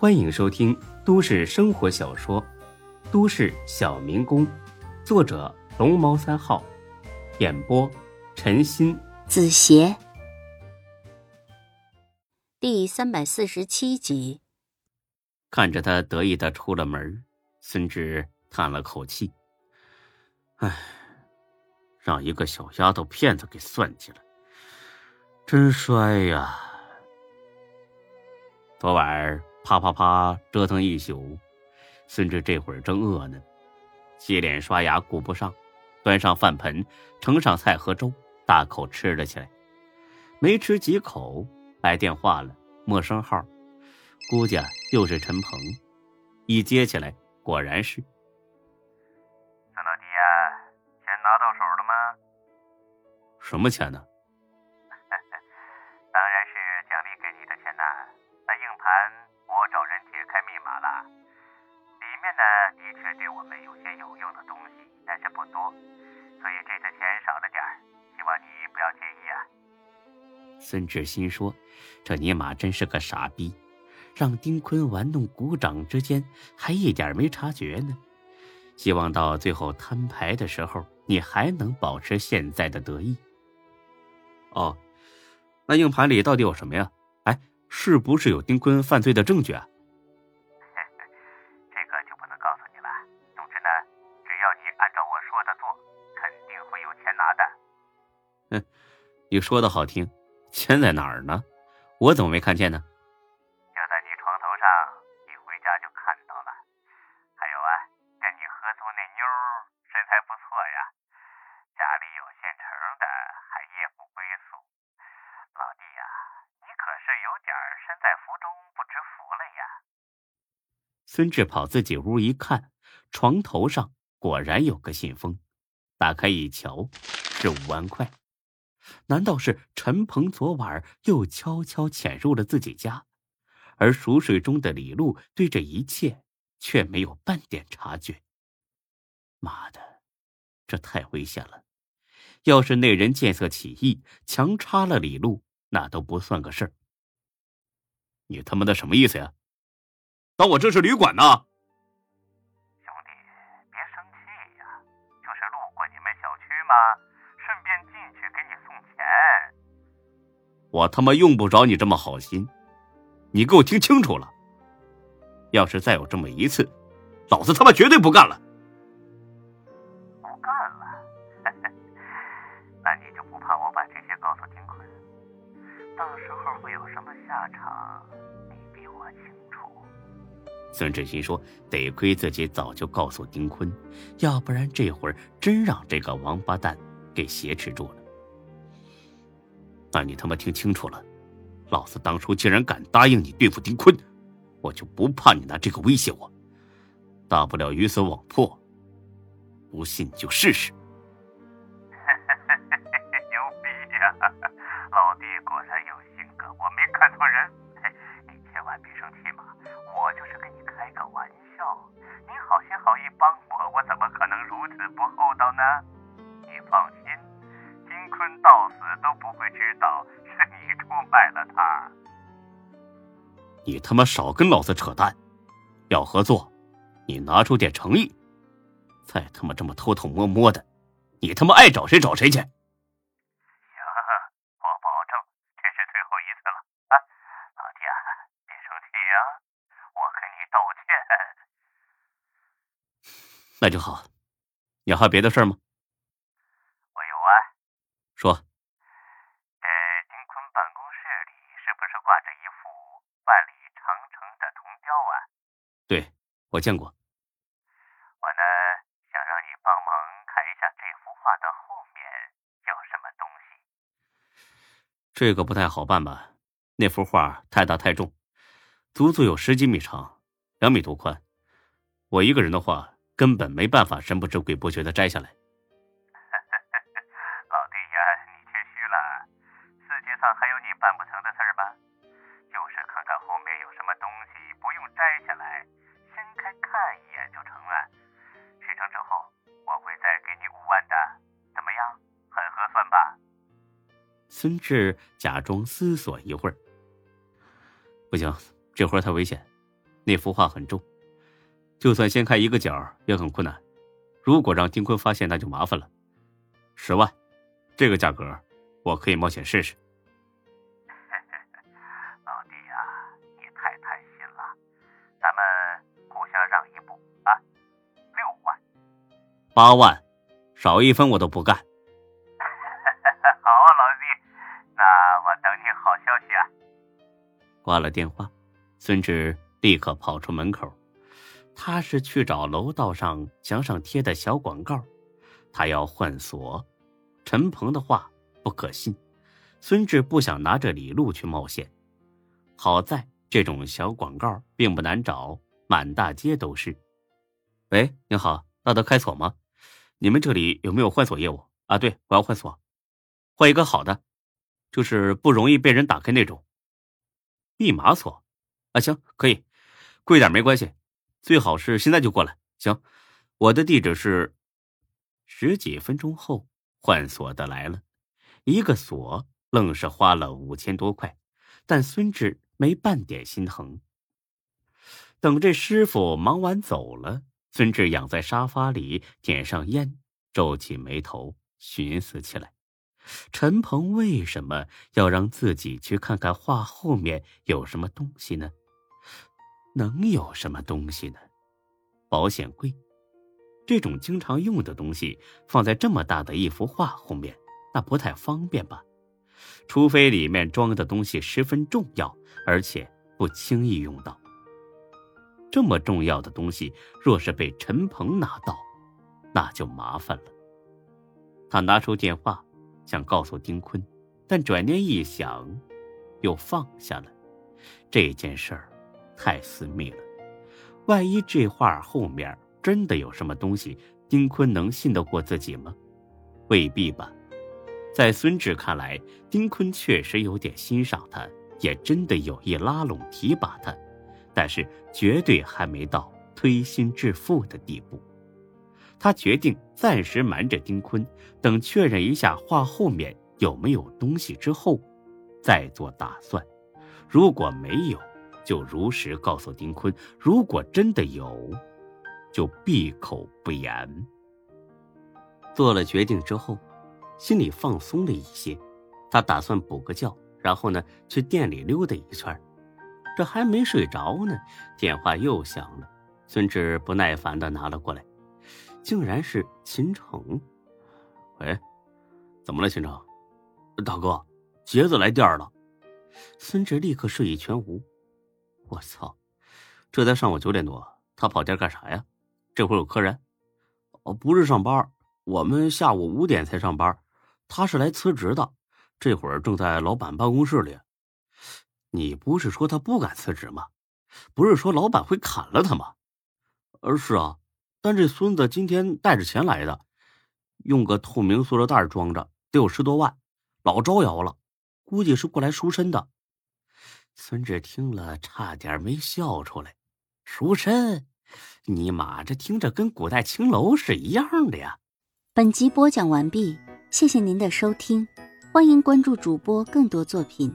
欢迎收听都市生活小说《都市小民工》，作者龙猫三号，演播陈鑫、子邪，第三百四十七集。看着他得意的出了门，孙志叹了口气：“唉，让一个小丫头片子给算计了，真衰呀！昨晚啪啪啪折腾一宿，孙志这会儿正饿呢，洗脸刷牙顾不上，端上饭盆，盛上菜和粥，大口吃了起来。没吃几口，来电话了，陌生号。”估计又是陈鹏，一接起来，果然是。孙老弟呀，钱拿到手了吗？什么钱呢？当呢的确对我们有些有用的东西，但是不多，所以这次钱少了点希望你不要介意啊。孙志新说：“这尼玛真是个傻逼。”让丁坤玩弄股掌之间，还一点没察觉呢。希望到最后摊牌的时候，你还能保持现在的得意。哦，那硬盘里到底有什么呀？哎，是不是有丁坤犯罪的证据啊？嗯，你说的好听，钱在哪儿呢？我怎么没看见呢？就在你床头上，你回家就看到了。还有啊，跟你合租那妞身材不错呀，家里有现成的，还夜不归宿。老弟呀、啊，你可是有点身在福中不知福了呀孙志跑自己屋一看，床头上果然有个信封，打开一瞧，是五万块。难道是陈鹏昨晚又悄悄潜入了自己家？而熟睡中的李璐对这一切却没有半点察觉。妈的，这太危险了！要是那人见色起意，强插了李璐，那都不算个事儿。你他妈的什么意思呀？当我这是旅馆呢？兄弟，别生气呀，就是路过你们小区嘛，我他妈用不着你这么好心，你给我听清楚了，要是再有这么一次，老子他妈绝对不干了。不干了？那你就不怕我把这些告诉丁坤？到时候会有什么下场？你比我清楚。孙志新说：“得亏自己早就告诉丁坤，要不然这会儿真让这个王八蛋给挟持住了。那你他妈听清楚了，老子当初竟然敢答应你对付丁坤，我就不怕你拿这个威胁我。大不了鱼死网破，不信你就试试。牛逼呀、老弟果然有性格，我没看错人。你千万别生气嘛，我就是跟你开个玩笑。你好心好意帮我，我怎么可能如此不厚道呢？他妈少跟老子扯淡！要合作，你拿出点诚意。再他妈这么偷偷摸摸的，你他妈爱找谁找谁去！行，我保证这是最后一次了啊！老弟啊，别生气啊，我跟你道歉。那就好。你还有别的事吗？我有啊。说。我见过。我呢，想让你帮忙看一下这幅画的后面有什么东西。这个不太好办吧？那幅画太大太重，足足有十几米长，两米多宽。我一个人的话，根本没办法神不知鬼不觉的摘下来。孙志假装思索一会儿，不行，这活太危险，那幅画很重，就算掀开一个角也很困难。如果让丁坤发现，那就麻烦了。十万，这个价格，我可以冒险试试。老弟呀，你太贪心了，咱们互相让一步啊，六万，八万，少一分我都不干。挂了电话，孙志立刻跑出门口。他是去找楼道上墙上贴的小广告，他要换锁。陈鹏的话不可信，孙志不想拿着李璐去冒险。好在这种小广告并不难找，满大街都是。喂，你好，那得开锁吗？你们这里有没有换锁业务啊？对，我要换锁，换一个好的，就是不容易被人打开那种。密码锁，啊，行，可以，贵点没关系。最好是现在就过来。行，我的地址是。十几分钟后，换锁的来了，一个锁愣是花了五千多块，但孙志没半点心疼。等这师傅忙完走了，孙志仰在沙发里，点上烟，皱起眉头，寻思起来：陈鹏为什么要让自己去看看画后面有什么东西呢？能有什么东西呢？保险柜，这种经常用的东西放在这么大的一幅画后面，那不太方便吧？除非里面装的东西十分重要，而且不轻易用到。这么重要的东西，若是被陈鹏拿到，那就麻烦了。他拿出电话，想告诉丁坤，但转念一想，又放下了这件事儿。太私密了，万一这画后面真的有什么东西，丁坤能信得过自己吗？未必吧。在孙志看来，丁坤确实有点欣赏他，也真的有意拉拢提拔他，但是绝对还没到推心置腹的地步。他决定暂时瞒着丁坤，等确认一下画后面有没有东西之后，再做打算。如果没有，就如实告诉丁坤，如果真的有，就闭口不言。做了决定之后，心里放松了一些。他打算补个觉，然后呢去店里溜达一圈。这还没睡着呢，电话又响了。孙志不耐烦的拿了过来，竟然是秦城。喂，怎么了，秦城？大哥，杰子来店了。孙志立刻睡意全无。我操！这才上午九点多，他跑店干啥呀？这会有客人？哦，不是上班，我们下午五点才上班。他是来辞职的，这会儿正在老板办公室里。你不是说他不敢辞职吗？不是说老板会砍了他吗？呃，是啊，但这孙子今天带着钱来的，用个透明塑料袋装着，得有十多万，老招摇了，估计是过来赎身的。孙志听了，差点没笑出来。赎身？尼玛，这听着跟古代青楼是一样的呀！本集播讲完毕，谢谢您的收听，欢迎关注主播更多作品。